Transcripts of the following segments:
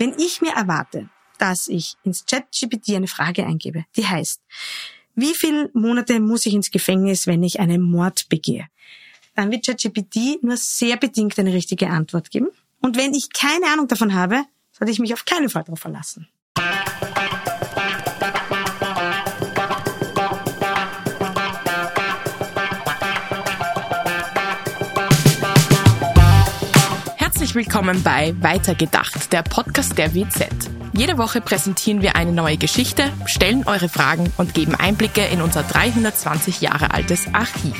Wenn ich mir erwarte, dass ich ins ChatGPT eine Frage eingebe, die heißt, wie viele Monate muss ich ins Gefängnis, wenn ich einen Mord begehe? Dann wird ChatGPT nur sehr bedingt eine richtige Antwort geben. Und wenn ich keine Ahnung davon habe, sollte ich mich auf keinen Fall darauf verlassen. Herzlich willkommen bei Weitergedacht, der Podcast der WZ. Jede Woche präsentieren wir eine neue Geschichte, stellen eure Fragen und geben Einblicke in unser 320 Jahre altes Archiv.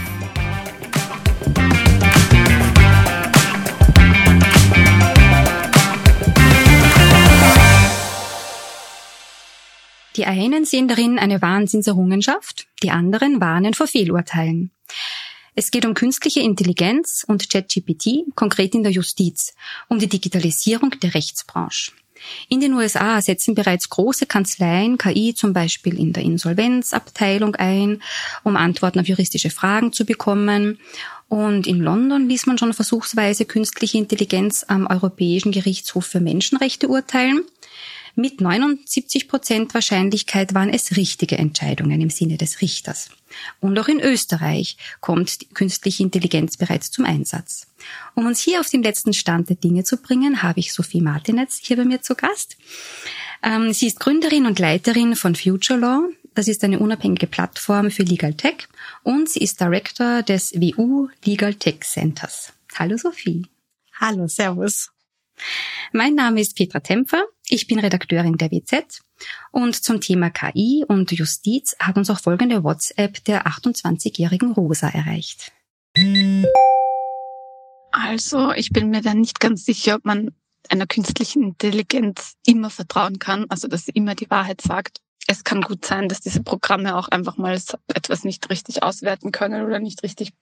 Die einen sehen darin eine Wahnsinnserrungenschaft, die anderen warnen vor Fehlurteilen. Es geht um künstliche Intelligenz und ChatGPT, konkret in der Justiz, um die Digitalisierung der Rechtsbranche. In den USA setzen bereits große Kanzleien KI zum Beispiel in der Insolvenzabteilung ein, um Antworten auf juristische Fragen zu bekommen. Und in London ließ man schon versuchsweise künstliche Intelligenz am Europäischen Gerichtshof für Menschenrechte urteilen. Mit 79 Prozent Wahrscheinlichkeit waren es richtige Entscheidungen im Sinne des Richters. Und auch in Österreich kommt künstliche Intelligenz bereits zum Einsatz. Um uns hier auf den letzten Stand der Dinge zu bringen, habe ich Sophie Martinetz hier bei mir zu Gast. Ähm, sie ist Gründerin und Leiterin von Future Law. Das ist eine unabhängige Plattform für Legal Tech und sie ist Director des WU Legal Tech Centers. Hallo Sophie. Hallo, Servus. Mein Name ist Petra Tempfer. Ich bin Redakteurin der WZ und zum Thema KI und Justiz hat uns auch folgende WhatsApp der 28-jährigen Rosa erreicht. Also, ich bin mir da nicht ganz sicher, ob man einer künstlichen Intelligenz immer vertrauen kann, also dass sie immer die Wahrheit sagt. Es kann gut sein, dass diese Programme auch einfach mal etwas nicht richtig auswerten können oder nicht richtig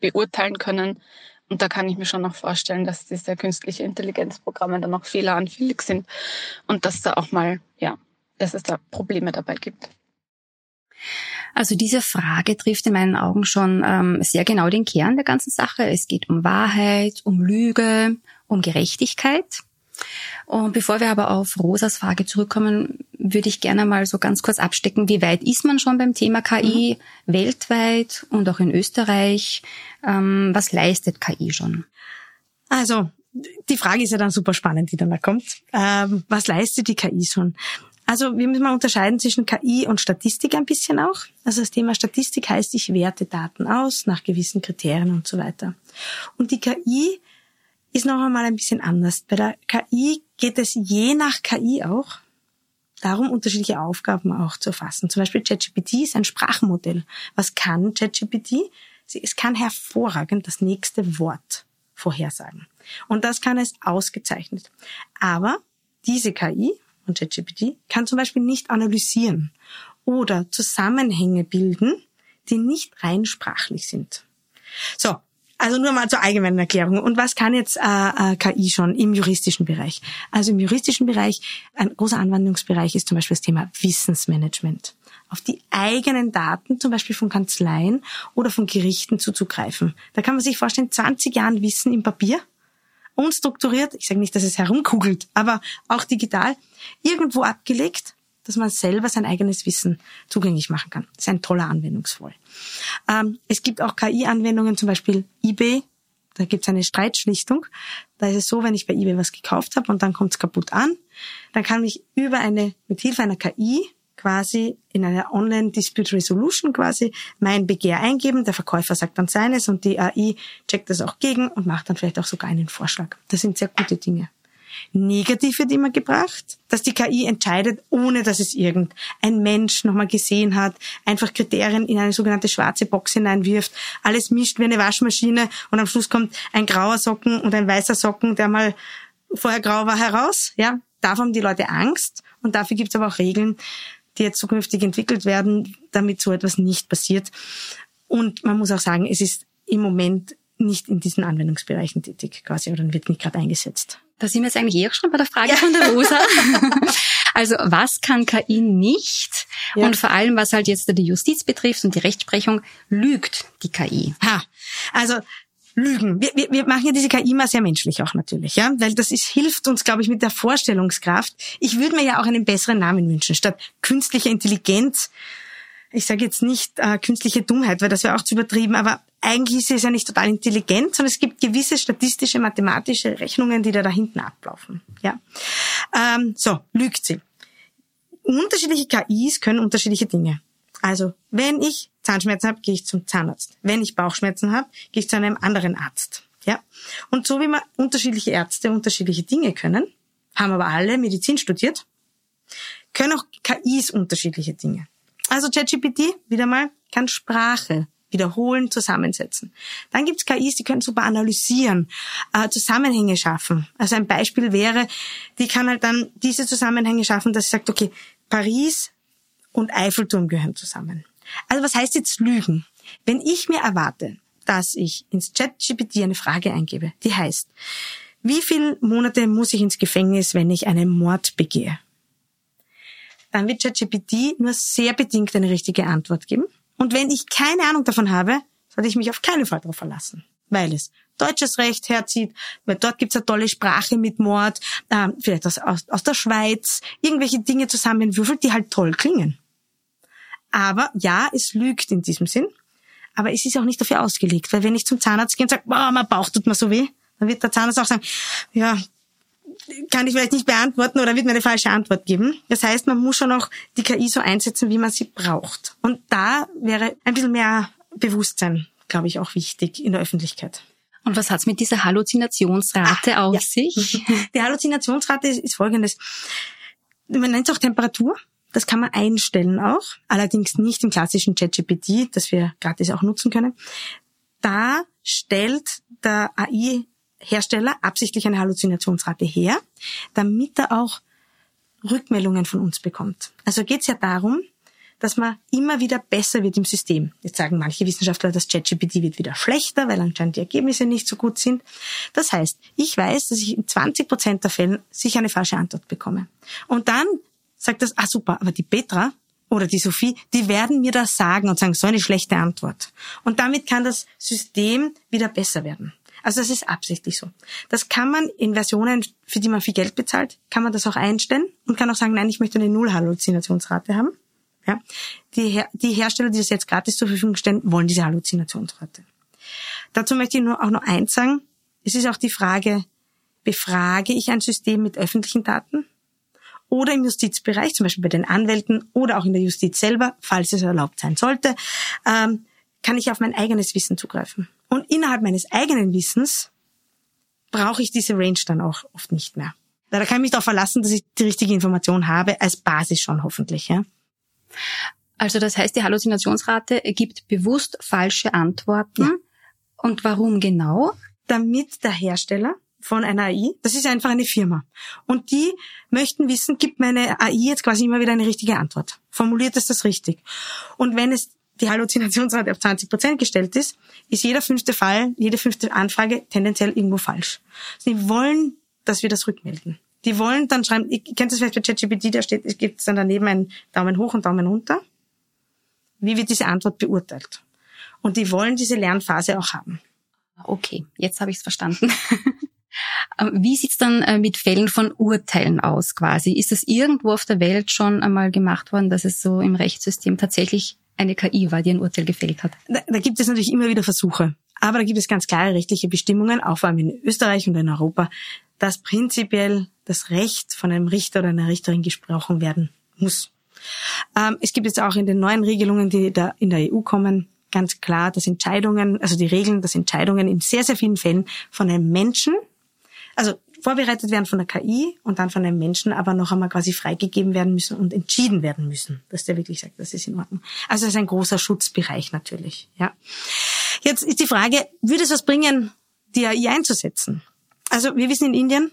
beurteilen können. Und da kann ich mir schon noch vorstellen, dass diese künstliche Intelligenzprogramme dann auch fehleranfällig sind und dass da auch mal, ja, dass es da Probleme dabei gibt. Also diese Frage trifft in meinen Augen schon ähm, sehr genau den Kern der ganzen Sache. Es geht um Wahrheit, um Lüge, um Gerechtigkeit. Und bevor wir aber auf Rosas Frage zurückkommen, würde ich gerne mal so ganz kurz abstecken, wie weit ist man schon beim Thema KI mhm. weltweit und auch in Österreich? Ähm, was leistet KI schon? Also, die Frage ist ja dann super spannend, die dann da kommt. Ähm, was leistet die KI schon? Also wir müssen mal unterscheiden zwischen KI und Statistik ein bisschen auch. Also das Thema Statistik heißt, ich werte Daten aus nach gewissen Kriterien und so weiter. Und die KI ist noch einmal ein bisschen anders. Bei der KI geht es je nach KI auch darum, unterschiedliche Aufgaben auch zu erfassen. Zum Beispiel ChatGPT ist ein Sprachmodell. Was kann ChatGPT? Es kann hervorragend das nächste Wort vorhersagen. Und das kann es ausgezeichnet. Aber diese KI und ChatGPT kann zum Beispiel nicht analysieren oder Zusammenhänge bilden, die nicht rein sprachlich sind. So, also nur mal zur allgemeinen Erklärung. Und was kann jetzt äh, äh, KI schon im juristischen Bereich? Also im juristischen Bereich, ein großer Anwendungsbereich ist zum Beispiel das Thema Wissensmanagement. Auf die eigenen Daten, zum Beispiel von Kanzleien oder von Gerichten zuzugreifen. Da kann man sich vorstellen, 20 Jahren Wissen im Papier, unstrukturiert, ich sage nicht, dass es herumkugelt, aber auch digital, irgendwo abgelegt dass man selber sein eigenes Wissen zugänglich machen kann. Das ist ein toller Anwendungsfall. Ähm, es gibt auch KI-Anwendungen, zum Beispiel eBay. Da gibt es eine Streitschlichtung. Da ist es so, wenn ich bei eBay was gekauft habe und dann kommt es kaputt an, dann kann ich über eine, mit Hilfe einer KI quasi in einer Online Dispute Resolution quasi mein Begehr eingeben. Der Verkäufer sagt dann seines und die AI checkt das auch gegen und macht dann vielleicht auch sogar einen Vorschlag. Das sind sehr gute Dinge. Negativ wird immer gebracht, dass die KI entscheidet, ohne dass es irgendein Mensch nochmal gesehen hat, einfach Kriterien in eine sogenannte schwarze Box hineinwirft, alles mischt wie eine Waschmaschine und am Schluss kommt ein grauer Socken und ein weißer Socken, der mal vorher grau war, heraus. Ja, davon haben die Leute Angst und dafür gibt es aber auch Regeln, die jetzt zukünftig entwickelt werden, damit so etwas nicht passiert. Und man muss auch sagen, es ist im Moment nicht in diesen Anwendungsbereichen tätig quasi oder wird nicht gerade eingesetzt. Da sind wir jetzt eigentlich eh auch schon bei der Frage ja. von der Rosa. also was kann KI nicht? Ja. Und vor allem, was halt jetzt die Justiz betrifft und die Rechtsprechung, lügt die KI? Ha. Also Lügen. Wir, wir, wir machen ja diese KI mal sehr menschlich auch natürlich, ja, weil das ist, hilft uns, glaube ich, mit der Vorstellungskraft. Ich würde mir ja auch einen besseren Namen wünschen, statt künstliche Intelligenz. Ich sage jetzt nicht äh, künstliche Dummheit, weil das wäre auch zu übertrieben, aber eigentlich ist es ja nicht total intelligent, sondern es gibt gewisse statistische, mathematische Rechnungen, die da da hinten ablaufen. Ja. Ähm, so, lügt sie. Unterschiedliche KIs können unterschiedliche Dinge. Also, wenn ich Zahnschmerzen habe, gehe ich zum Zahnarzt. Wenn ich Bauchschmerzen habe, gehe ich zu einem anderen Arzt. Ja? Und so wie man unterschiedliche Ärzte unterschiedliche Dinge können, haben aber alle Medizin studiert, können auch KIs unterschiedliche Dinge. Also ChatGPT, wieder mal, kann Sprache wiederholen, zusammensetzen. Dann gibt's KIs, die können super analysieren, äh, Zusammenhänge schaffen. Also ein Beispiel wäre, die kann halt dann diese Zusammenhänge schaffen, dass sie sagt, okay, Paris und Eiffelturm gehören zusammen. Also was heißt jetzt Lügen? Wenn ich mir erwarte, dass ich ins ChatGPT eine Frage eingebe, die heißt, wie viele Monate muss ich ins Gefängnis, wenn ich einen Mord begehe? Dann wird ChatGPT nur sehr bedingt eine richtige Antwort geben. Und wenn ich keine Ahnung davon habe, sollte ich mich auf keinen Fall darauf verlassen. Weil es deutsches Recht herzieht, weil dort gibt's eine tolle Sprache mit Mord, äh, vielleicht aus, aus, aus der Schweiz, irgendwelche Dinge zusammenwürfelt, die halt toll klingen. Aber ja, es lügt in diesem Sinn. Aber es ist auch nicht dafür ausgelegt, weil wenn ich zum Zahnarzt gehe und sage, boah, mein Bauch tut mir so weh, dann wird der Zahnarzt auch sagen, ja, kann ich vielleicht nicht beantworten oder wird mir eine falsche Antwort geben. Das heißt, man muss schon auch die KI so einsetzen, wie man sie braucht. Und da wäre ein bisschen mehr Bewusstsein, glaube ich, auch wichtig in der Öffentlichkeit. Und was hat's mit dieser Halluzinationsrate ah, auf ja. sich? Die Halluzinationsrate ist, ist folgendes. Man nennt es auch Temperatur. Das kann man einstellen auch, allerdings nicht im klassischen ChatGPT, das wir gratis auch nutzen können. Da stellt der AI-Hersteller absichtlich eine Halluzinationsrate her, damit er auch Rückmeldungen von uns bekommt. Also geht es ja darum, dass man immer wieder besser wird im System. Jetzt sagen manche Wissenschaftler, das ChatGPT wird wieder schlechter, weil anscheinend die Ergebnisse nicht so gut sind. Das heißt, ich weiß, dass ich in 20 Prozent der Fällen sicher eine falsche Antwort bekomme. Und dann sagt das, ah super, aber die Petra oder die Sophie, die werden mir das sagen und sagen, so eine schlechte Antwort. Und damit kann das System wieder besser werden. Also das ist absichtlich so. Das kann man in Versionen, für die man viel Geld bezahlt, kann man das auch einstellen und kann auch sagen, nein, ich möchte eine Null-Halluzinationsrate haben. Ja? Die, Her die Hersteller, die das jetzt gratis zur Verfügung stellen, wollen diese Halluzinationsrate. Dazu möchte ich nur auch noch eins sagen. Es ist auch die Frage, befrage ich ein System mit öffentlichen Daten? oder im Justizbereich, zum Beispiel bei den Anwälten oder auch in der Justiz selber, falls es erlaubt sein sollte, ähm, kann ich auf mein eigenes Wissen zugreifen. Und innerhalb meines eigenen Wissens brauche ich diese Range dann auch oft nicht mehr. Da kann ich mich darauf verlassen, dass ich die richtige Information habe, als Basis schon hoffentlich. Ja? Also das heißt, die Halluzinationsrate ergibt bewusst falsche Antworten. Ja. Und warum genau? Damit der Hersteller von einer AI. Das ist einfach eine Firma. Und die möchten wissen, gibt meine AI jetzt quasi immer wieder eine richtige Antwort? Formuliert es das richtig? Und wenn es die Halluzinationsrate auf 20 Prozent gestellt ist, ist jeder fünfte Fall, jede fünfte Anfrage tendenziell irgendwo falsch. Sie wollen, dass wir das rückmelden. Die wollen dann schreiben, ihr kennt das vielleicht bei ChatGPT, da steht, es gibt dann daneben einen Daumen hoch und Daumen runter. Wie wird diese Antwort beurteilt? Und die wollen diese Lernphase auch haben. Okay, jetzt habe ich es verstanden. Wie sieht's dann äh, mit Fällen von Urteilen aus quasi? Ist es irgendwo auf der Welt schon einmal gemacht worden, dass es so im Rechtssystem tatsächlich eine KI war, die ein Urteil gefällt hat? Da, da gibt es natürlich immer wieder Versuche. Aber da gibt es ganz klare rechtliche Bestimmungen, auch vor allem in Österreich und in Europa, dass prinzipiell das Recht von einem Richter oder einer Richterin gesprochen werden muss. Ähm, es gibt jetzt auch in den neuen Regelungen, die da in der EU kommen, ganz klar, dass Entscheidungen, also die Regeln, dass Entscheidungen in sehr, sehr vielen Fällen von einem Menschen also vorbereitet werden von der KI und dann von einem Menschen, aber noch einmal quasi freigegeben werden müssen und entschieden werden müssen, dass der wirklich sagt, das ist in Ordnung. Also das ist ein großer Schutzbereich natürlich. Ja. Jetzt ist die Frage, würde es was bringen, die AI einzusetzen? Also wir wissen in Indien,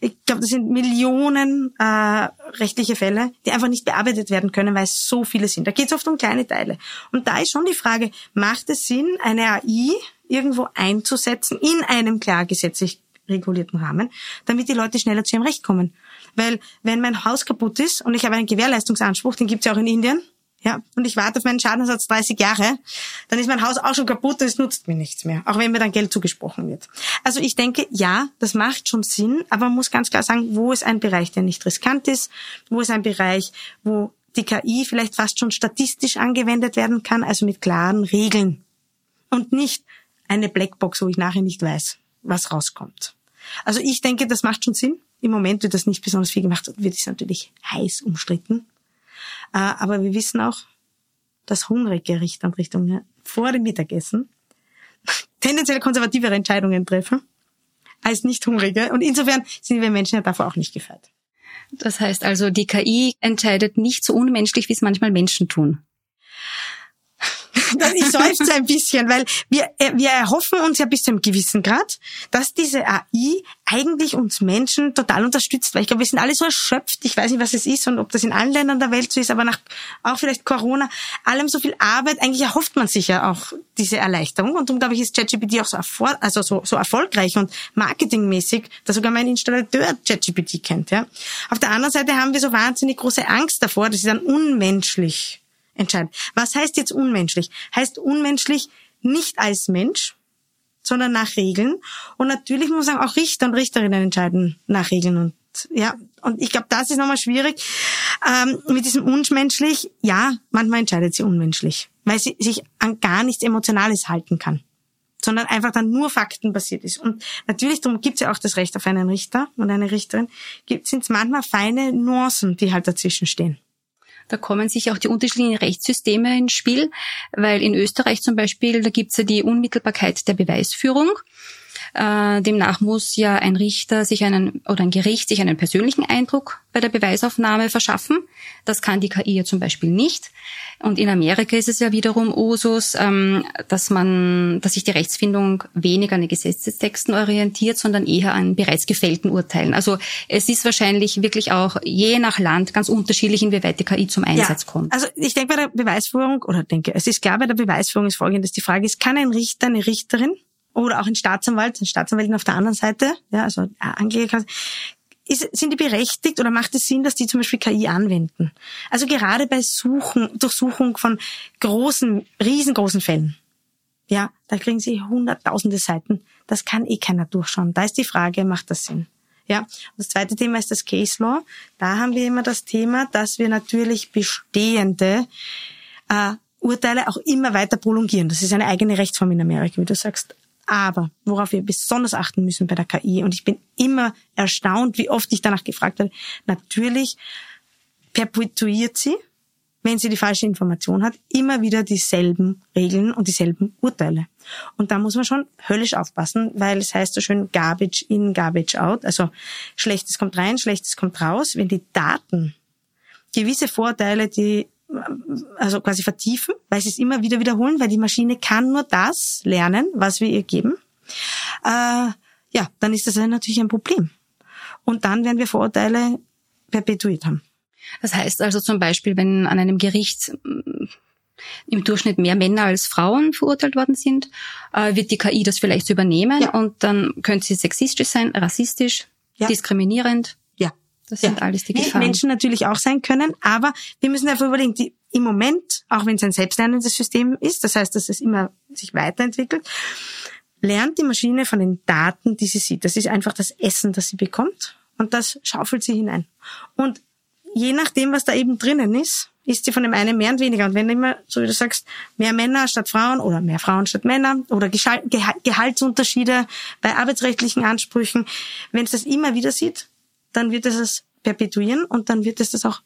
ich glaube, das sind Millionen äh, rechtliche Fälle, die einfach nicht bearbeitet werden können, weil es so viele sind. Da geht es oft um kleine Teile. Und da ist schon die Frage, macht es Sinn, eine AI irgendwo einzusetzen in einem klar gesetzlich regulierten Rahmen, damit die Leute schneller zu ihrem Recht kommen. Weil wenn mein Haus kaputt ist und ich habe einen Gewährleistungsanspruch, den gibt's ja auch in Indien, ja, und ich warte auf meinen Schadenersatz 30 Jahre, dann ist mein Haus auch schon kaputt und es nutzt mir nichts mehr, auch wenn mir dann Geld zugesprochen wird. Also ich denke, ja, das macht schon Sinn, aber man muss ganz klar sagen, wo ist ein Bereich, der nicht riskant ist, wo ist ein Bereich, wo die KI vielleicht fast schon statistisch angewendet werden kann, also mit klaren Regeln und nicht eine Blackbox, wo ich nachher nicht weiß, was rauskommt. Also ich denke, das macht schon Sinn. Im Moment wird das nicht besonders viel gemacht, wird es natürlich heiß umstritten. Äh, aber wir wissen auch, dass hungrige Richter und Richtungen vor dem Mittagessen tendenziell konservativere Entscheidungen treffen als nicht hungrige. Und insofern sind wir Menschen ja davor auch nicht gefeit. Das heißt also, die KI entscheidet nicht so unmenschlich, wie es manchmal Menschen tun. ich seufze ein bisschen, weil wir, äh, wir erhoffen uns ja bis zu einem gewissen Grad, dass diese AI eigentlich uns Menschen total unterstützt, weil ich glaube, wir sind alle so erschöpft. Ich weiß nicht, was es ist und ob das in allen Ländern der Welt so ist, aber nach auch vielleicht Corona, allem so viel Arbeit, eigentlich erhofft man sich ja auch diese Erleichterung. Und darum glaube ich, ist ChatGPT auch so, erfor also so, so erfolgreich und marketingmäßig, dass sogar mein Installateur ChatGPT kennt. Ja. Auf der anderen Seite haben wir so wahnsinnig große Angst davor, dass sie dann unmenschlich entscheiden. Was heißt jetzt unmenschlich? Heißt unmenschlich nicht als Mensch, sondern nach Regeln. Und natürlich muss man sagen, auch Richter und Richterinnen entscheiden nach Regeln und ja, und ich glaube, das ist nochmal schwierig. Ähm, mit diesem unmenschlich, ja, manchmal entscheidet sie unmenschlich, weil sie sich an gar nichts Emotionales halten kann, sondern einfach dann nur faktenbasiert ist. Und natürlich, darum gibt es ja auch das Recht auf einen Richter und eine Richterin, sind es manchmal feine Nuancen, die halt dazwischen stehen. Da kommen sich auch die unterschiedlichen Rechtssysteme ins Spiel, weil in Österreich zum Beispiel, da gibt's ja die Unmittelbarkeit der Beweisführung. Äh, demnach muss ja ein Richter sich einen oder ein Gericht sich einen persönlichen Eindruck bei der Beweisaufnahme verschaffen. Das kann die KI ja zum Beispiel nicht. Und in Amerika ist es ja wiederum Usus, ähm, dass man, dass sich die Rechtsfindung weniger an den Gesetzestexten orientiert, sondern eher an bereits gefällten Urteilen. Also es ist wahrscheinlich wirklich auch je nach Land ganz unterschiedlich, inwieweit die KI zum Einsatz ja, kommt. Also ich denke bei der Beweisführung oder denke, es ist klar bei der Beweisführung ist folgendes: Die Frage ist, kann ein Richter, eine Richterin oder auch ein Staatsanwalt, ein Staatsanwältin auf der anderen Seite, ja, also Ankläger, ist, sind die berechtigt oder macht es Sinn, dass die zum Beispiel KI anwenden? Also gerade bei Suchen, Durchsuchung von großen, riesengroßen Fällen. Ja, da kriegen sie hunderttausende Seiten. Das kann eh keiner durchschauen. Da ist die Frage, macht das Sinn? Ja, und das zweite Thema ist das Case Law. Da haben wir immer das Thema, dass wir natürlich bestehende äh, Urteile auch immer weiter prolongieren. Das ist eine eigene Rechtsform in Amerika, wie du sagst. Aber worauf wir besonders achten müssen bei der KI, und ich bin immer erstaunt, wie oft ich danach gefragt werde, natürlich perpetuiert sie, wenn sie die falsche Information hat, immer wieder dieselben Regeln und dieselben Urteile. Und da muss man schon höllisch aufpassen, weil es heißt so schön Garbage in, Garbage out. Also Schlechtes kommt rein, Schlechtes kommt raus. Wenn die Daten gewisse Vorteile, die also quasi vertiefen, weil sie es immer wieder wiederholen, weil die Maschine kann nur das lernen, was wir ihr geben, äh, ja, dann ist das natürlich ein Problem. Und dann werden wir Vorurteile perpetuiert haben. Das heißt also zum Beispiel, wenn an einem Gericht mm, im Durchschnitt mehr Männer als Frauen verurteilt worden sind, äh, wird die KI das vielleicht übernehmen ja. und dann könnte sie sexistisch sein, rassistisch, ja. diskriminierend. Das sind ja. alles die Gefahren. Menschen natürlich auch sein können, aber wir müssen einfach überlegen, die, im Moment, auch wenn es ein selbstlernendes System ist, das heißt, dass es immer sich weiterentwickelt, lernt die Maschine von den Daten, die sie sieht. Das ist einfach das Essen, das sie bekommt und das schaufelt sie hinein. Und je nachdem, was da eben drinnen ist, ist sie von dem einen mehr und weniger. Und wenn immer, so wie du sagst, mehr Männer statt Frauen oder mehr Frauen statt Männer oder Gehaltsunterschiede bei arbeitsrechtlichen Ansprüchen, wenn es das immer wieder sieht, dann wird es es perpetuieren und dann wird es das auch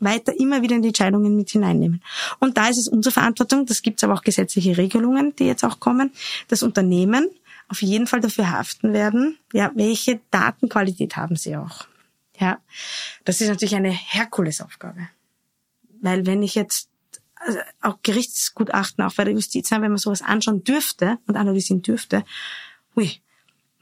weiter immer wieder in die Entscheidungen mit hineinnehmen. Und da ist es unsere Verantwortung, das gibt es aber auch gesetzliche Regelungen, die jetzt auch kommen, dass Unternehmen auf jeden Fall dafür haften werden, ja, welche Datenqualität haben sie auch. Ja, das ist natürlich eine Herkulesaufgabe. Weil wenn ich jetzt also auch Gerichtsgutachten, auch bei der Justiz, wenn man sowas anschauen dürfte und analysieren dürfte, ui,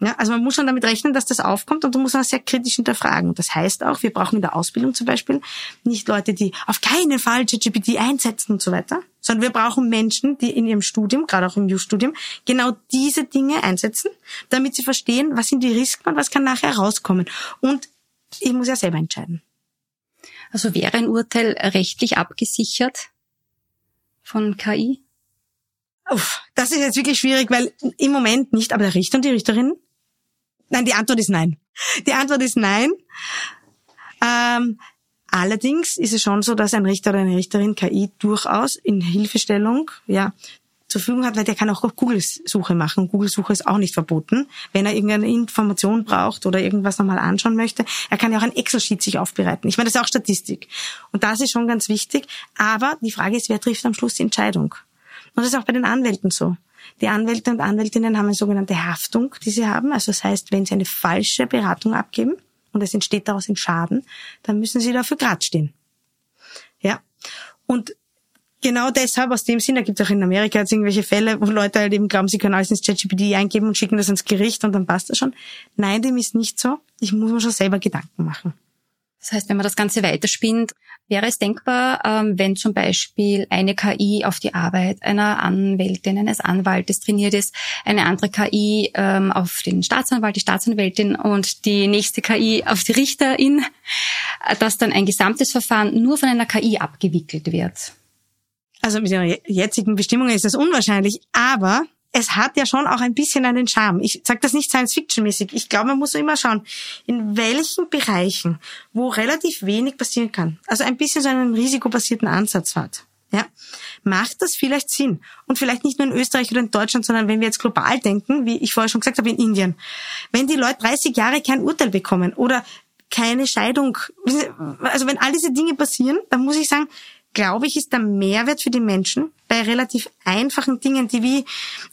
ja, also man muss schon damit rechnen, dass das aufkommt und du musst auch sehr kritisch hinterfragen. Das heißt auch, wir brauchen in der Ausbildung zum Beispiel nicht Leute, die auf keinen Fall ChatGPT einsetzen und so weiter, sondern wir brauchen Menschen, die in ihrem Studium, gerade auch im U-Studium, genau diese Dinge einsetzen, damit sie verstehen, was sind die Risiken und was kann nachher rauskommen. Und ich muss ja selber entscheiden. Also wäre ein Urteil rechtlich abgesichert, von KI? Uff, das ist jetzt wirklich schwierig, weil im Moment nicht, aber der Richter und die Richterin? Nein, die Antwort ist nein. Die Antwort ist nein. Ähm, allerdings ist es schon so, dass ein Richter oder eine Richterin KI durchaus in Hilfestellung, ja, zur Verfügung hat, weil der kann auch Google-Suche machen. Google-Suche ist auch nicht verboten. Wenn er irgendeine Information braucht oder irgendwas nochmal anschauen möchte, er kann ja auch ein Excel-Sheet sich aufbereiten. Ich meine, das ist auch Statistik. Und das ist schon ganz wichtig. Aber die Frage ist, wer trifft am Schluss die Entscheidung? Und das ist auch bei den Anwälten so. Die Anwälte und Anwältinnen haben eine sogenannte Haftung, die sie haben. Also das heißt, wenn sie eine falsche Beratung abgeben und es entsteht daraus ein Schaden, dann müssen sie dafür grad stehen. Ja. Und genau deshalb, aus dem Sinn, da gibt es auch in Amerika jetzt irgendwelche Fälle, wo Leute halt eben glauben, sie können alles ins ChatGPT eingeben und schicken das ins Gericht und dann passt das schon. Nein, dem ist nicht so. Ich muss mir schon selber Gedanken machen. Das heißt, wenn man das Ganze weiterspinnt, wäre es denkbar, ähm, wenn zum Beispiel eine KI auf die Arbeit einer Anwältin, eines Anwaltes trainiert ist, eine andere KI ähm, auf den Staatsanwalt, die Staatsanwältin und die nächste KI auf die Richterin, äh, dass dann ein gesamtes Verfahren nur von einer KI abgewickelt wird. Also mit den jetzigen Bestimmungen ist das unwahrscheinlich, aber es hat ja schon auch ein bisschen einen Charme. Ich sage das nicht Science-Fiction-mäßig. Ich glaube, man muss immer schauen, in welchen Bereichen, wo relativ wenig passieren kann, also ein bisschen so einen risikobasierten Ansatz hat, ja, macht das vielleicht Sinn. Und vielleicht nicht nur in Österreich oder in Deutschland, sondern wenn wir jetzt global denken, wie ich vorher schon gesagt habe, in Indien. Wenn die Leute 30 Jahre kein Urteil bekommen oder keine Scheidung, also wenn all diese Dinge passieren, dann muss ich sagen, glaube ich, ist der Mehrwert für die Menschen bei relativ einfachen Dingen, die wie,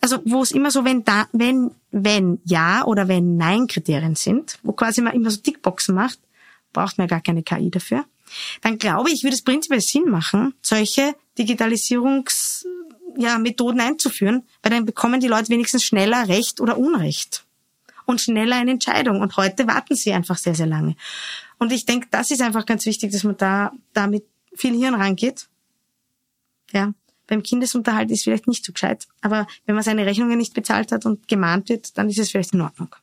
also wo es immer so wenn da, wenn, wenn ja oder wenn nein Kriterien sind, wo quasi man immer so Tickboxen macht, braucht man ja gar keine KI dafür. Dann glaube ich, würde es prinzipiell Sinn machen, solche Digitalisierungs, ja, Methoden einzuführen, weil dann bekommen die Leute wenigstens schneller Recht oder Unrecht und schneller eine Entscheidung. Und heute warten sie einfach sehr, sehr lange. Und ich denke, das ist einfach ganz wichtig, dass man da damit viel Hirn rangeht. Ja, beim Kindesunterhalt ist vielleicht nicht so gescheit, aber wenn man seine Rechnungen nicht bezahlt hat und gemahnt wird, dann ist es vielleicht in Ordnung.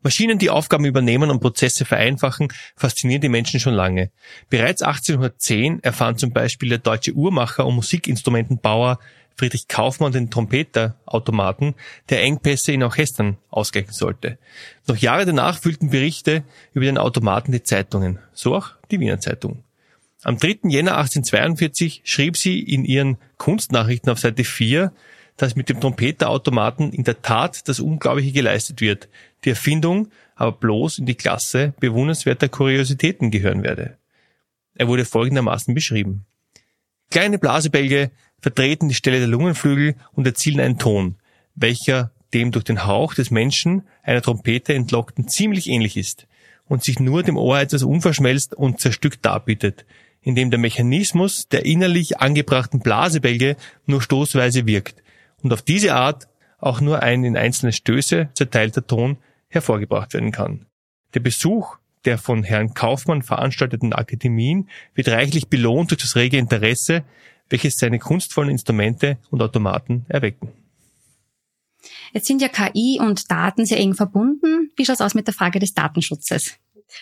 Maschinen, die Aufgaben übernehmen und Prozesse vereinfachen, faszinieren die Menschen schon lange. Bereits 1810 erfahren zum Beispiel der deutsche Uhrmacher und Musikinstrumentenbauer Friedrich Kaufmann den Trompeterautomaten, der Engpässe in Orchestern ausgleichen sollte. Noch Jahre danach füllten Berichte über den Automaten die Zeitungen, so auch die Wiener Zeitung. Am 3. Jänner 1842 schrieb sie in ihren Kunstnachrichten auf Seite 4, dass mit dem Trompeterautomaten in der Tat das Unglaubliche geleistet wird, die Erfindung aber bloß in die Klasse bewundernswerter Kuriositäten gehören werde. Er wurde folgendermaßen beschrieben. Kleine Blasebälge vertreten die Stelle der Lungenflügel und erzielen einen Ton, welcher dem durch den Hauch des Menschen einer Trompete entlockten ziemlich ähnlich ist und sich nur dem Ohr etwas unverschmelzt und zerstückt darbietet, indem der Mechanismus der innerlich angebrachten Blasebälge nur stoßweise wirkt und auf diese Art auch nur ein in einzelne Stöße zerteilter Ton hervorgebracht werden kann. Der Besuch der von Herrn Kaufmann veranstalteten Akademien wird reichlich belohnt durch das rege Interesse, welches seine kunstvollen Instrumente und Automaten erwecken. Jetzt sind ja KI und Daten sehr eng verbunden. Wie schaut's aus mit der Frage des Datenschutzes?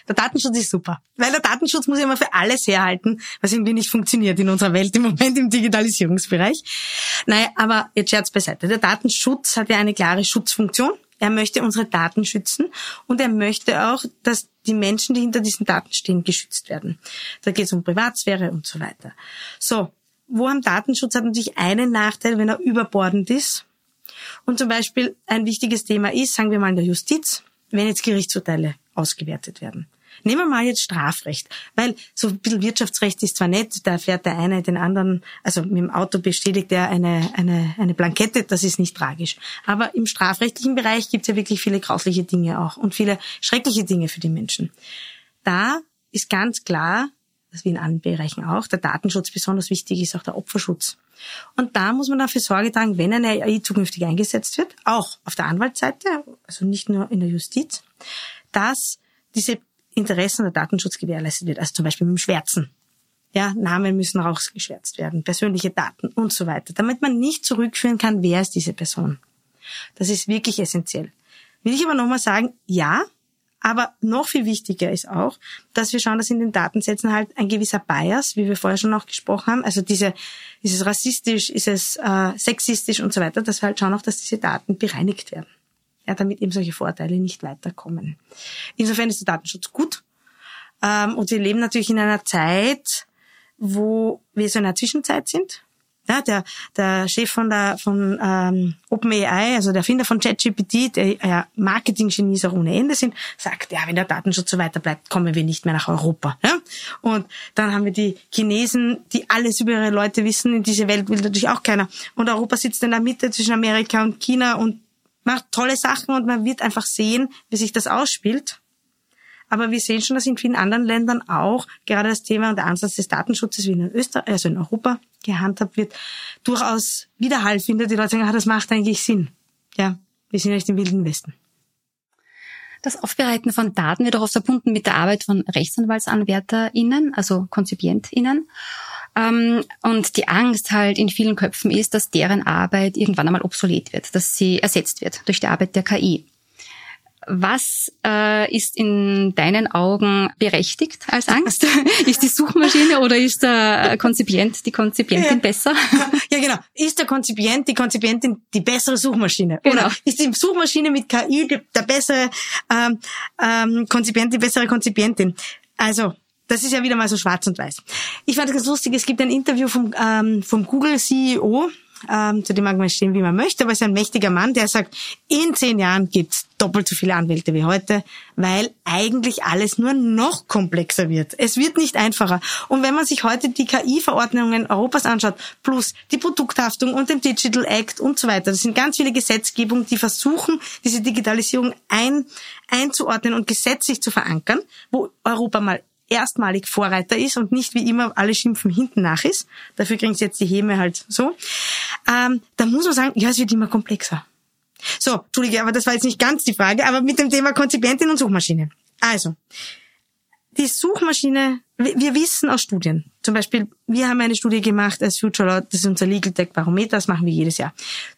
Der Datenschutz ist super, weil der Datenschutz muss ja immer für alles herhalten, was irgendwie nicht funktioniert in unserer Welt im Moment im Digitalisierungsbereich. Naja, aber jetzt Scherz beiseite. Der Datenschutz hat ja eine klare Schutzfunktion. Er möchte unsere Daten schützen und er möchte auch, dass die Menschen, die hinter diesen Daten stehen, geschützt werden. Da geht es um Privatsphäre und so weiter. So, wo am Datenschutz hat natürlich einen Nachteil, wenn er überbordend ist. Und zum Beispiel ein wichtiges Thema ist, sagen wir mal in der Justiz, wenn jetzt Gerichtsurteile ausgewertet werden. Nehmen wir mal jetzt Strafrecht, weil so ein bisschen Wirtschaftsrecht ist zwar nett, da fährt der eine den anderen, also mit dem Auto bestätigt er eine, eine, eine Blankette, das ist nicht tragisch. Aber im strafrechtlichen Bereich gibt es ja wirklich viele grausliche Dinge auch und viele schreckliche Dinge für die Menschen. Da ist ganz klar, das wie in allen Bereichen auch, der Datenschutz besonders wichtig ist, auch der Opferschutz. Und da muss man dafür Sorge tragen, wenn eine AI zukünftig eingesetzt wird, auch auf der Anwaltsseite, also nicht nur in der Justiz, dass diese Interessen der Datenschutz gewährleistet wird, also zum Beispiel mit dem Schwärzen. Ja, Namen müssen rausgeschwärzt werden, persönliche Daten und so weiter, damit man nicht zurückführen kann, wer ist diese Person. Das ist wirklich essentiell. Will ich aber nochmal sagen, ja, Aber noch viel wichtiger ist auch, dass wir schauen, dass in den Datensätzen halt ein gewisser Bias, wie wir vorher schon noch gesprochen haben, also diese, ist es rassistisch, ist es äh, sexistisch und so weiter, dass wir halt schauen auch, dass diese Daten bereinigt werden. Ja, damit eben solche Vorteile nicht weiterkommen. Insofern ist der Datenschutz gut. Ähm, und wir leben natürlich in einer Zeit, wo wir so in einer Zwischenzeit sind. Ja, der, der Chef von der von ähm, OpenAI, also der Erfinder von ChatGPT, der ja Marketing-Genies auch ohne Ende sind, sagt, ja, wenn der Datenschutz so weiter bleibt, kommen wir nicht mehr nach Europa. Ja? Und dann haben wir die Chinesen, die alles über ihre Leute wissen. In diese Welt will natürlich auch keiner. Und Europa sitzt in der Mitte zwischen Amerika und China und macht tolle Sachen und man wird einfach sehen, wie sich das ausspielt. Aber wir sehen schon, dass in vielen anderen Ländern auch gerade das Thema und der Ansatz des Datenschutzes wie in Österreich, also in Europa gehandhabt wird, durchaus Widerhall findet. Die Leute sagen, ah, das macht eigentlich Sinn. Ja, wir sind nicht im Wilden Westen. Das Aufbereiten von Daten wird auch oft verbunden mit der Arbeit von RechtsanwaltsanwärterInnen, also KonzipientInnen. Ähm, und die Angst halt in vielen Köpfen ist, dass deren Arbeit irgendwann einmal obsolet wird, dass sie ersetzt wird durch die Arbeit der KI. Was äh, ist in deinen Augen berechtigt als Angst? ist die Suchmaschine oder ist der Konzipient, die Konzipientin ja. besser? Ja, genau. Ist der Konzipient, die Konzipientin die bessere Suchmaschine? Genau. Oder ist die Suchmaschine mit KI der bessere ähm, ähm, Konzipient, die bessere Konzipientin? Also, das ist ja wieder mal so schwarz und weiß. Ich fand es ganz lustig, es gibt ein Interview vom, ähm, vom Google CEO, ähm, zu dem mag man stehen, wie man möchte, aber es ist ein mächtiger Mann, der sagt, in zehn Jahren gibt's doppelt so viele Anwälte wie heute, weil eigentlich alles nur noch komplexer wird. Es wird nicht einfacher. Und wenn man sich heute die KI-Verordnungen Europas anschaut, plus die Produkthaftung und den Digital Act und so weiter, das sind ganz viele Gesetzgebungen, die versuchen, diese Digitalisierung ein, einzuordnen und gesetzlich zu verankern, wo Europa mal erstmalig Vorreiter ist und nicht wie immer alle schimpfen hinten nach ist. Dafür kriegen sie jetzt die Häme halt so. Ähm, da muss man sagen, ja, es wird immer komplexer. So, Entschuldige, aber das war jetzt nicht ganz die Frage, aber mit dem Thema Konzipientin und Suchmaschine. Also, die Suchmaschine, wir wissen aus Studien, zum Beispiel, wir haben eine Studie gemacht als Future Law, das ist unser Legal Tech Barometer, das machen wir jedes Jahr.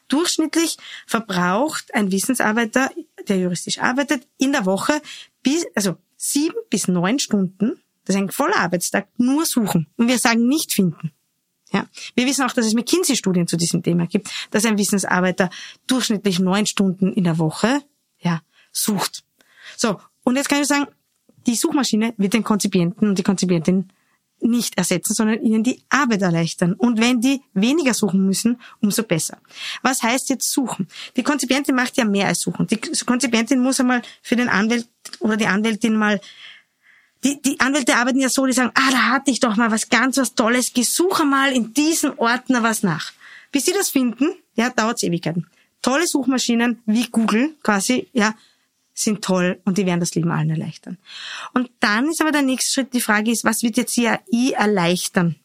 Durchschnittlich verbraucht ein Wissensarbeiter, der juristisch arbeitet, in der Woche bis, also sieben bis neun Stunden, das ist ein voller Arbeitstag, nur suchen. Und wir sagen nicht finden. Ja. Wir wissen auch, dass es McKinsey-Studien zu diesem Thema gibt, dass ein Wissensarbeiter durchschnittlich neun Stunden in der Woche, ja, sucht. So. Und jetzt kann ich sagen, die Suchmaschine wird den Konzipienten und die Konzipientin nicht ersetzen, sondern ihnen die Arbeit erleichtern. Und wenn die weniger suchen müssen, umso besser. Was heißt jetzt suchen? Die Konzipientin macht ja mehr als suchen. Die Konzipientin muss einmal für den Anwalt oder die Anwältin mal die, die Anwälte arbeiten ja so, die sagen, ah, da hatte ich doch mal was ganz was Tolles, gesuche mal in diesem Ordner was nach. Bis sie das finden, ja, dauert Ewigkeiten. Tolle Suchmaschinen wie Google quasi, ja, sind toll und die werden das Leben allen erleichtern. Und dann ist aber der nächste Schritt, die Frage ist, was wird jetzt die AI erleichtern,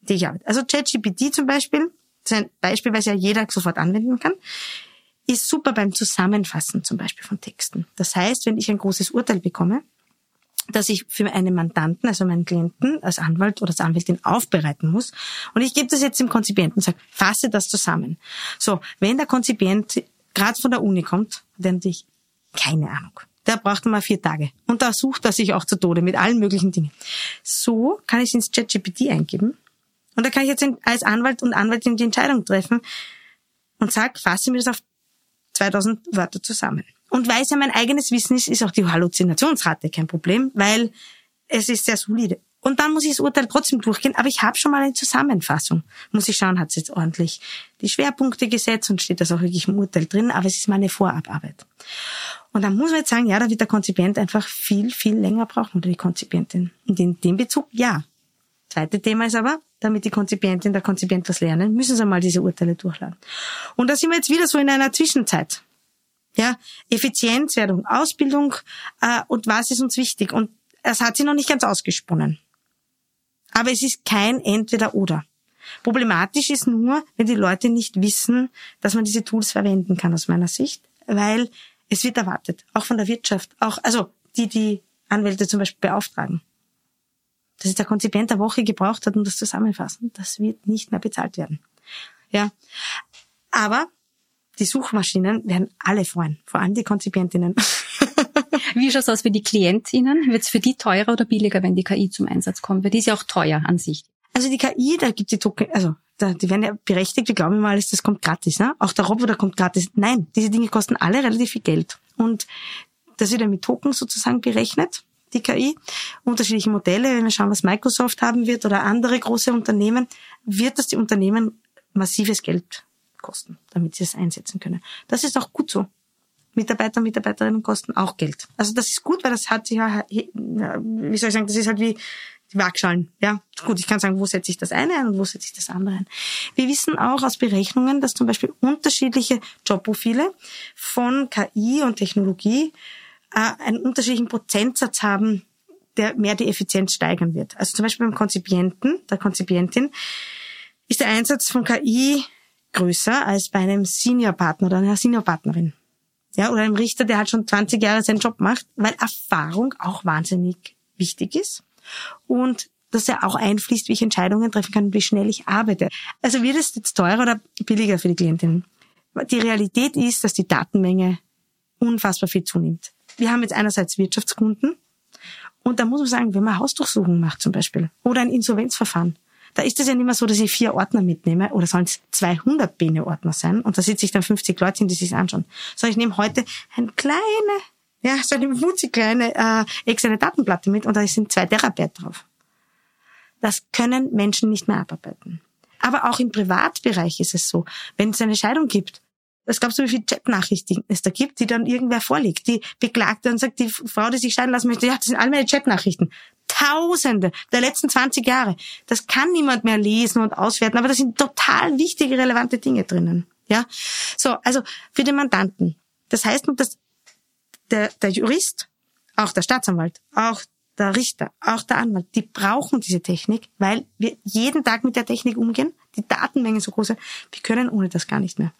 die ich arbeite? Also ChatGPT zum Beispiel, das ist ein Beispiel, es ja jeder sofort anwenden kann, ist super beim Zusammenfassen zum Beispiel von Texten. Das heißt, wenn ich ein großes Urteil bekomme, dass ich für einen Mandanten, also meinen Klienten, als Anwalt oder als Anwältin aufbereiten muss. Und ich gebe das jetzt dem Konzipienten und sage, fasse das zusammen. So, wenn der Konzipient gerade von der Uni kommt, dann ich keine Ahnung. Der braucht mal vier Tage. Und da sucht er sich auch zu Tode mit allen möglichen Dingen. So kann ich ins ChatGPT eingeben. Und da kann ich jetzt als Anwalt und Anwältin die Entscheidung treffen und sag, fasse mir das auf 2000 Wörter zusammen. Und weil es ja mein eigenes Wissen ist, ist auch die Halluzinationsrate kein Problem, weil es ist sehr solide. Und dann muss ich das Urteil trotzdem durchgehen, aber ich habe schon mal eine Zusammenfassung. Muss ich schauen, hat es jetzt ordentlich die Schwerpunkte gesetzt und steht das auch wirklich im Urteil drin, aber es ist meine Vorabarbeit. Und dann muss man jetzt sagen, ja, da wird der Konzipient einfach viel, viel länger brauchen oder die Konzipientin. Und in dem Bezug, ja. Zweite Thema ist aber, damit die Konzipientin, der Konzipient was lernen, müssen sie mal diese Urteile durchladen. Und da sind wir jetzt wieder so in einer Zwischenzeit. Ja, Effizienzwerdung, Ausbildung äh, und was ist uns wichtig? Und es hat sich noch nicht ganz ausgesponnen. Aber es ist kein Entweder-Oder. Problematisch ist nur, wenn die Leute nicht wissen, dass man diese Tools verwenden kann, aus meiner Sicht, weil es wird erwartet, auch von der Wirtschaft, auch, also die, die Anwälte zum Beispiel beauftragen. Dass es der Konzipient der Woche gebraucht hat, um das zusammenfassen, das wird nicht mehr bezahlt werden. Ja. Aber die Suchmaschinen werden alle freuen, vor allem die Konzipientinnen. Wie schaut es aus für die KlientInnen? Wird es für die teurer oder billiger, wenn die KI zum Einsatz kommt? Weil die ist ja auch teuer an sich. Also die KI, da gibt die Token, also da, die werden ja berechtigt, wir glauben immer alles, das kommt gratis. Ne? Auch der Roboter kommt gratis. Nein, diese Dinge kosten alle relativ viel Geld. Und das wird ja mit Token sozusagen berechnet, die KI. Unterschiedliche Modelle, wenn wir schauen, was Microsoft haben wird oder andere große Unternehmen, wird das die Unternehmen massives Geld kosten, damit sie es einsetzen können. Das ist auch gut so. Mitarbeiter Mitarbeiterinnen kosten auch Geld. Also das ist gut, weil das hat sich ja, wie soll ich sagen, das ist halt wie die Waagschalen. Ja, gut, ich kann sagen, wo setze ich das eine ein und wo setze ich das andere ein. Wir wissen auch aus Berechnungen, dass zum Beispiel unterschiedliche Jobprofile von KI und Technologie äh, einen unterschiedlichen Prozentsatz haben, der mehr die Effizienz steigern wird. Also zum Beispiel beim Konzipienten, der Konzipientin, ist der Einsatz von KI größer als bei einem Seniorpartner oder einer Seniorpartnerin. Ja, oder einem Richter, der halt schon 20 Jahre seinen Job macht, weil Erfahrung auch wahnsinnig wichtig ist und dass er auch einfließt, wie ich Entscheidungen treffen kann und wie schnell ich arbeite. Also wird es jetzt teurer oder billiger für die Klientin? Die Realität ist, dass die Datenmenge unfassbar viel zunimmt. Wir haben jetzt einerseits Wirtschaftskunden und da muss man sagen, wenn man Hausdurchsuchungen macht zum Beispiel oder ein Insolvenzverfahren, da ist es ja nicht mehr so, dass ich vier Ordner mitnehme oder sollen es 200 Bene-Ordner sein und da sitze ich dann 50 Leute hin, die sich anschauen. Sondern ich nehme heute eine kleine, ja, so eine wutzig kleine äh, externe Datenplatte mit und da sind zwei Terabyte drauf. Das können Menschen nicht mehr abarbeiten. Aber auch im Privatbereich ist es so. Wenn es eine Scheidung gibt, es gab so wie viele Chatnachrichten es da gibt, die dann irgendwer vorlegt. Die beklagt dann sagt, die Frau, die sich scheiden lassen möchte, ja, das sind all meine Chatnachrichten. Tausende der letzten 20 Jahre. Das kann niemand mehr lesen und auswerten, aber da sind total wichtige, relevante Dinge drinnen. Ja, so, also für den Mandanten. Das heißt nur, dass der, der Jurist, auch der Staatsanwalt, auch der Richter, auch der Anwalt, die brauchen diese Technik, weil wir jeden Tag mit der Technik umgehen, die Datenmengen so groß sind, wir können ohne das gar nicht mehr.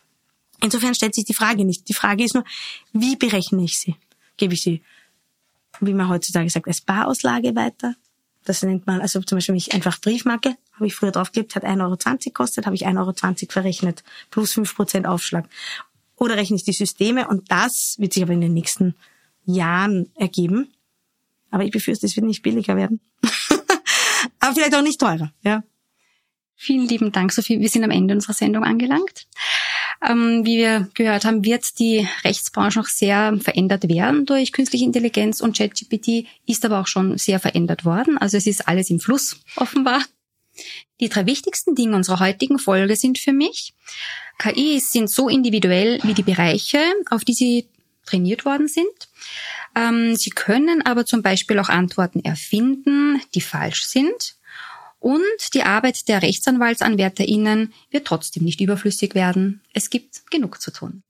Insofern stellt sich die Frage nicht. Die Frage ist nur, wie berechne ich sie? Gebe ich sie, wie man heutzutage sagt, als Barauslage weiter? Das nennt man, also zum Beispiel, wenn einfach Briefmarke, habe ich früher draufgeklebt, hat 1,20 Euro gekostet, habe ich 1,20 Euro verrechnet, plus 5% Aufschlag. Oder rechne ich die Systeme und das wird sich aber in den nächsten Jahren ergeben. Aber ich befürchte, es wird nicht billiger werden. aber vielleicht auch nicht teurer, ja. Vielen lieben Dank, Sophie. Wir sind am Ende unserer Sendung angelangt. Ähm, wie wir gehört haben, wird die Rechtsbranche noch sehr verändert werden durch künstliche Intelligenz und ChatGPT, ist aber auch schon sehr verändert worden. Also es ist alles im Fluss offenbar. Die drei wichtigsten Dinge unserer heutigen Folge sind für mich, KIs sind so individuell wie die Bereiche, auf die sie trainiert worden sind. Ähm, sie können aber zum Beispiel auch Antworten erfinden, die falsch sind. Und die Arbeit der RechtsanwaltsanwärterInnen wird trotzdem nicht überflüssig werden. Es gibt genug zu tun.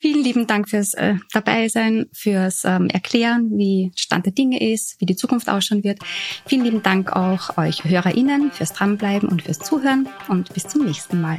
Vielen lieben Dank fürs äh, Dabeisein, fürs ähm, Erklären, wie Stand der Dinge ist, wie die Zukunft ausschauen wird. Vielen lieben Dank auch euch HörerInnen fürs Dranbleiben und fürs Zuhören und bis zum nächsten Mal.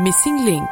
Missing Link